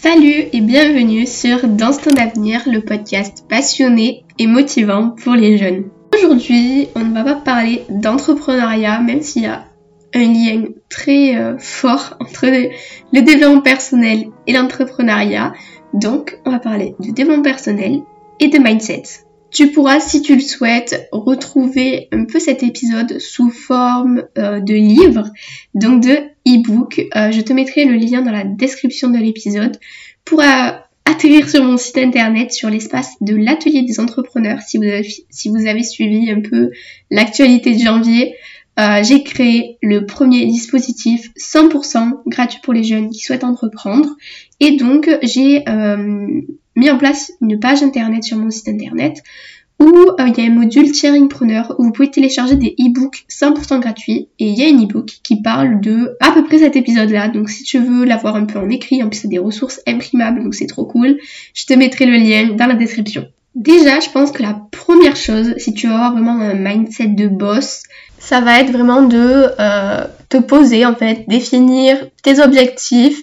Salut et bienvenue sur Danse ton avenir, le podcast passionné et motivant pour les jeunes. Aujourd'hui, on ne va pas parler d'entrepreneuriat, même s'il y a un lien très euh, fort entre le développement personnel et l'entrepreneuriat. Donc, on va parler de développement personnel et de mindset. Tu pourras, si tu le souhaites, retrouver un peu cet épisode sous forme euh, de livre, donc de e-book. Euh, je te mettrai le lien dans la description de l'épisode pour euh, atterrir sur mon site internet sur l'espace de l'atelier des entrepreneurs. Si vous avez, si vous avez suivi un peu l'actualité de janvier, j'ai créé le premier dispositif 100% gratuit pour les jeunes qui souhaitent entreprendre. Et donc, j'ai mis en place une page internet sur mon site internet où euh, il y a un module Preneur où vous pouvez télécharger des e-books 100% gratuits et il y a un e-book qui parle de à peu près cet épisode là donc si tu veux l'avoir un peu en écrit en plus c'est des ressources imprimables donc c'est trop cool. Je te mettrai le lien dans la description. Déjà je pense que la première chose si tu veux avoir vraiment un mindset de boss ça va être vraiment de euh, te poser en fait définir tes objectifs.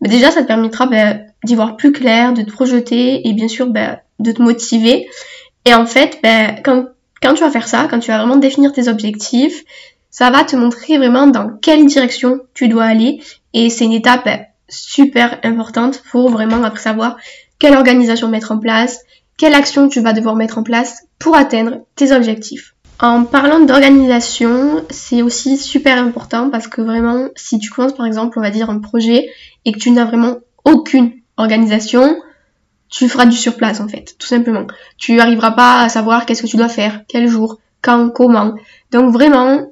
Mais déjà ça te permettra ben, d'y voir plus clair, de te projeter et bien sûr bah, de te motiver. Et en fait, bah, quand, quand tu vas faire ça, quand tu vas vraiment définir tes objectifs, ça va te montrer vraiment dans quelle direction tu dois aller. Et c'est une étape bah, super importante pour vraiment après savoir quelle organisation mettre en place, quelle action tu vas devoir mettre en place pour atteindre tes objectifs. En parlant d'organisation, c'est aussi super important parce que vraiment, si tu commences par exemple, on va dire un projet et que tu n'as vraiment aucune organisation, tu feras du surplace en fait, tout simplement. Tu arriveras pas à savoir qu'est-ce que tu dois faire, quel jour, quand, comment. Donc vraiment,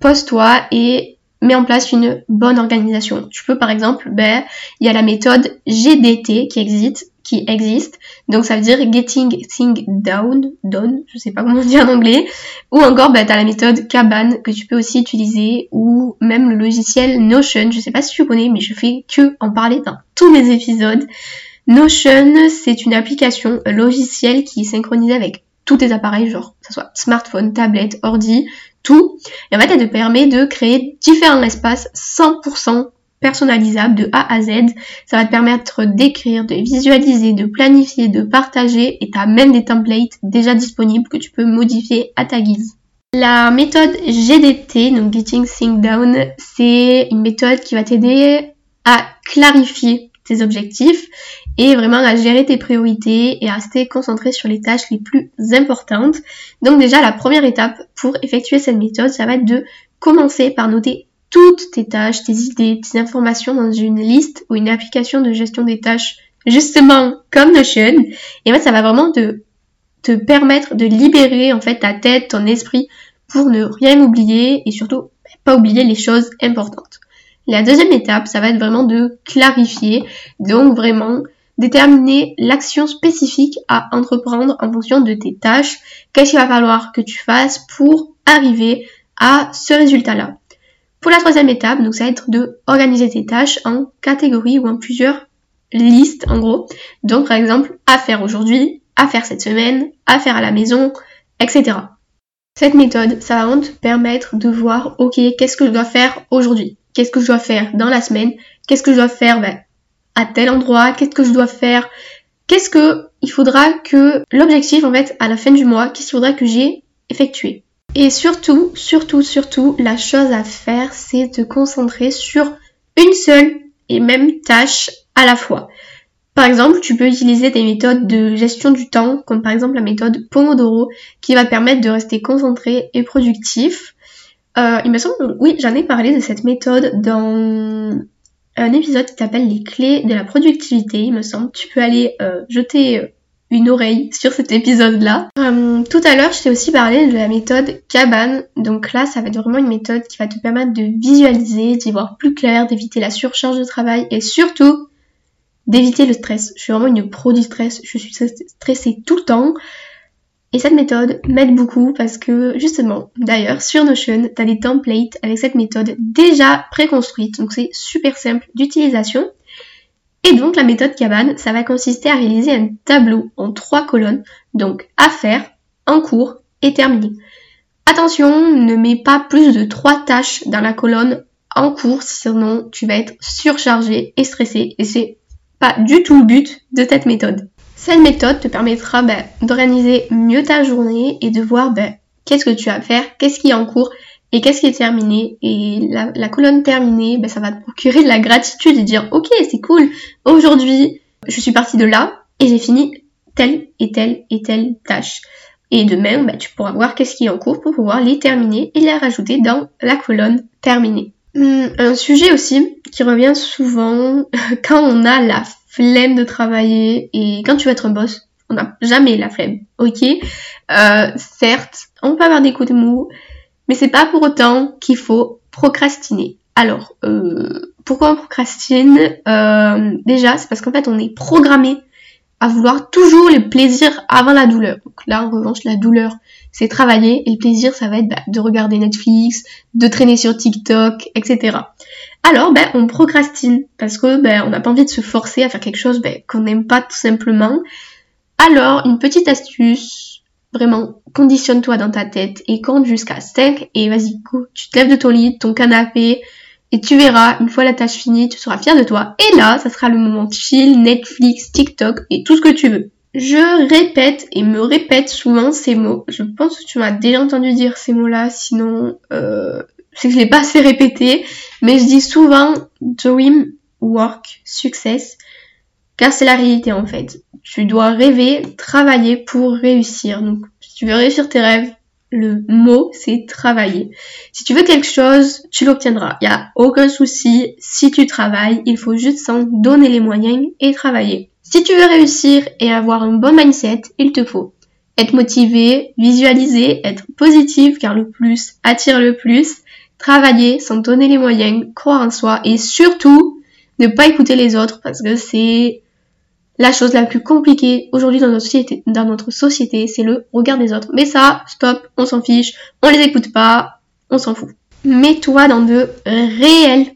pose-toi et mets en place une bonne organisation. Tu peux par exemple, ben, il y a la méthode GDT qui existe, qui existe. Donc ça veut dire Getting Things Down, Done, je sais pas comment dire en anglais. Ou encore, ben, tu la méthode Kaban que tu peux aussi utiliser, ou même le logiciel Notion. Je sais pas si tu connais, mais je fais que en parler dans tous mes épisodes. Notion, c'est une application logicielle qui est synchronisée avec tous tes appareils, genre que ce soit smartphone, tablette, ordi, tout. Et en fait, elle te permet de créer différents espaces 100% personnalisables de A à Z. Ça va te permettre d'écrire, de visualiser, de planifier, de partager et tu as même des templates déjà disponibles que tu peux modifier à ta guise. La méthode GDT, donc Getting Things Down, c'est une méthode qui va t'aider à clarifier tes objectifs et vraiment à gérer tes priorités et à rester concentré sur les tâches les plus importantes. Donc déjà la première étape pour effectuer cette méthode, ça va être de commencer par noter toutes tes tâches, tes idées, tes informations dans une liste ou une application de gestion des tâches, justement comme Notion. Et en ça va vraiment te, te permettre de libérer en fait ta tête, ton esprit pour ne rien oublier et surtout pas oublier les choses importantes. La deuxième étape, ça va être vraiment de clarifier, donc vraiment déterminer l'action spécifique à entreprendre en fonction de tes tâches, qu'est-ce qu'il va falloir que tu fasses pour arriver à ce résultat-là. Pour la troisième étape, donc ça va être de organiser tes tâches en catégories ou en plusieurs listes en gros. Donc par exemple, à faire aujourd'hui, à faire cette semaine, à faire à la maison, etc. Cette méthode, ça va te permettre de voir, ok, qu'est-ce que je dois faire aujourd'hui? Qu'est-ce que je dois faire dans la semaine? Qu'est-ce que je dois faire ben, à tel endroit Qu'est-ce que je dois faire Qu'est-ce que il faudra que l'objectif en fait à la fin du mois, qu'est-ce qu'il faudra que j'ai effectué et surtout, surtout, surtout, la chose à faire, c'est de concentrer sur une seule et même tâche à la fois. Par exemple, tu peux utiliser des méthodes de gestion du temps, comme par exemple la méthode Pomodoro, qui va permettre de rester concentré et productif. Euh, il me semble, oui, j'en ai parlé de cette méthode dans un épisode qui s'appelle les clés de la productivité, il me semble. Tu peux aller euh, jeter euh, une oreille sur cet épisode-là. Euh, tout à l'heure, je t'ai aussi parlé de la méthode Kaban. Donc là, ça va être vraiment une méthode qui va te permettre de visualiser, d'y voir plus clair, d'éviter la surcharge de travail et surtout d'éviter le stress. Je suis vraiment une pro du stress. Je suis stressée tout le temps. Et cette méthode m'aide beaucoup parce que justement, d'ailleurs, sur Notion, tu as des templates avec cette méthode déjà préconstruite. Donc c'est super simple d'utilisation. Et donc la méthode Kaban, ça va consister à réaliser un tableau en trois colonnes, donc à faire, en cours et terminé. Attention, ne mets pas plus de trois tâches dans la colonne en cours, sinon tu vas être surchargé et stressé et c'est pas du tout le but de cette méthode. Cette méthode te permettra ben, d'organiser mieux ta journée et de voir ben, qu'est-ce que tu as à faire, qu'est-ce qui est en cours et qu'est-ce qui est terminé. Et la, colonne terminée, ben, ça va te procurer de la gratitude et dire ok c'est cool, aujourd'hui je suis partie de là et j'ai fini telle et telle et telle tâche. Et demain, bah, tu pourras voir qu'est-ce qui est en cours pour pouvoir les terminer et les rajouter dans la colonne terminée. Hmm, un sujet aussi qui revient souvent quand on a la flemme de travailler et quand tu veux être un boss, on n'a jamais la flemme, ok? Euh, Certes, on peut avoir des coups de mou, mais c'est pas pour autant qu'il faut procrastiner. Alors, euh, pourquoi on procrastine? Euh, Déjà, c'est parce qu'en fait, on est programmé à vouloir toujours le plaisir avant la douleur. Donc là, en revanche, la douleur, c'est travailler et le plaisir, ça va être bah, de regarder Netflix, de traîner sur TikTok, etc. Alors, ben, on procrastine parce que ben, on n'a pas envie de se forcer à faire quelque chose ben, qu'on n'aime pas tout simplement. Alors, une petite astuce, vraiment, conditionne-toi dans ta tête et compte jusqu'à 5 et vas-y, go, tu te lèves de ton lit, ton canapé, et tu verras, une fois la tâche finie, tu seras fier de toi. Et là, ça sera le moment chill, Netflix, TikTok et tout ce que tu veux. Je répète et me répète souvent ces mots. Je pense que tu m'as déjà entendu dire ces mots-là, sinon euh, c'est que je l'ai pas assez répété. Mais je dis souvent dream, work, success, car c'est la réalité en fait. Tu dois rêver, travailler pour réussir. Donc, si tu veux réussir tes rêves, le mot, c'est travailler. Si tu veux quelque chose, tu l'obtiendras. Il n'y a aucun souci. Si tu travailles, il faut juste s'en donner les moyens et travailler. Si tu veux réussir et avoir un bon mindset, il te faut être motivé, visualiser, être positif car le plus attire le plus, travailler, s'en donner les moyens, croire en soi et surtout ne pas écouter les autres parce que c'est la chose la plus compliquée aujourd'hui dans notre société, c'est le regard des autres. Mais ça, stop, on s'en fiche, on les écoute pas, on s'en fout. Mets-toi dans de réelles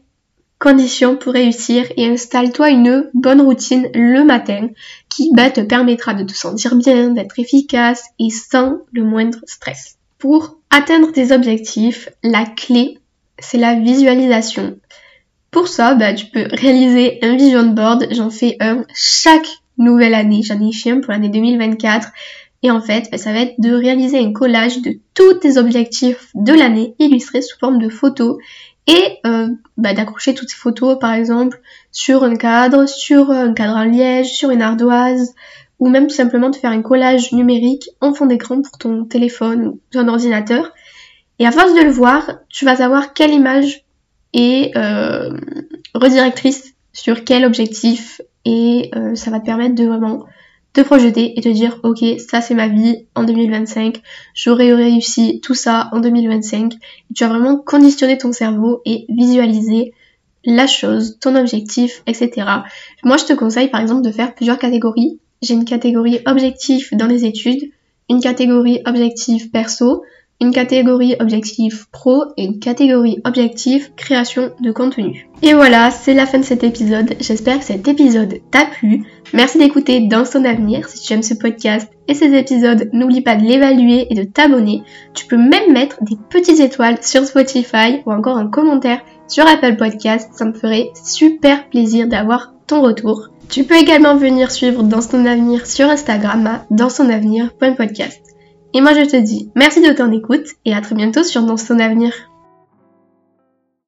conditions pour réussir et installe-toi une bonne routine le matin qui bah, te permettra de te sentir bien, d'être efficace et sans le moindre stress. Pour atteindre tes objectifs, la clé, c'est la visualisation. Pour ça, bah, tu peux réaliser un vision board. J'en fais un chaque nouvelle année. J'en ai fait un pour l'année 2024. Et en fait, bah, ça va être de réaliser un collage de tous tes objectifs de l'année illustrés sous forme de photos et euh, bah, d'accrocher toutes ces photos, par exemple, sur un cadre, sur un cadre en liège, sur une ardoise, ou même tout simplement de faire un collage numérique en fond d'écran pour ton téléphone ou ton ordinateur. Et à force de le voir, tu vas savoir quelle image et euh, redirectrice sur quel objectif et euh, ça va te permettre de vraiment te projeter et te dire ok ça c'est ma vie en 2025 j'aurais réussi tout ça en 2025 tu vas vraiment conditionner ton cerveau et visualiser la chose, ton objectif, etc. Moi je te conseille par exemple de faire plusieurs catégories. J'ai une catégorie objectif dans les études, une catégorie objectif perso, une catégorie objectif pro et une catégorie objectif création de contenu. Et voilà, c'est la fin de cet épisode. J'espère que cet épisode t'a plu. Merci d'écouter dans son avenir. Si tu aimes ce podcast et ces épisodes, n'oublie pas de l'évaluer et de t'abonner. Tu peux même mettre des petites étoiles sur Spotify ou encore un commentaire sur Apple Podcast. Ça me ferait super plaisir d'avoir ton retour. Tu peux également venir suivre Dans son avenir sur Instagram à dans son avenir.podcast. Et moi je te dis merci de ton écoute et à très bientôt sur Dans son avenir.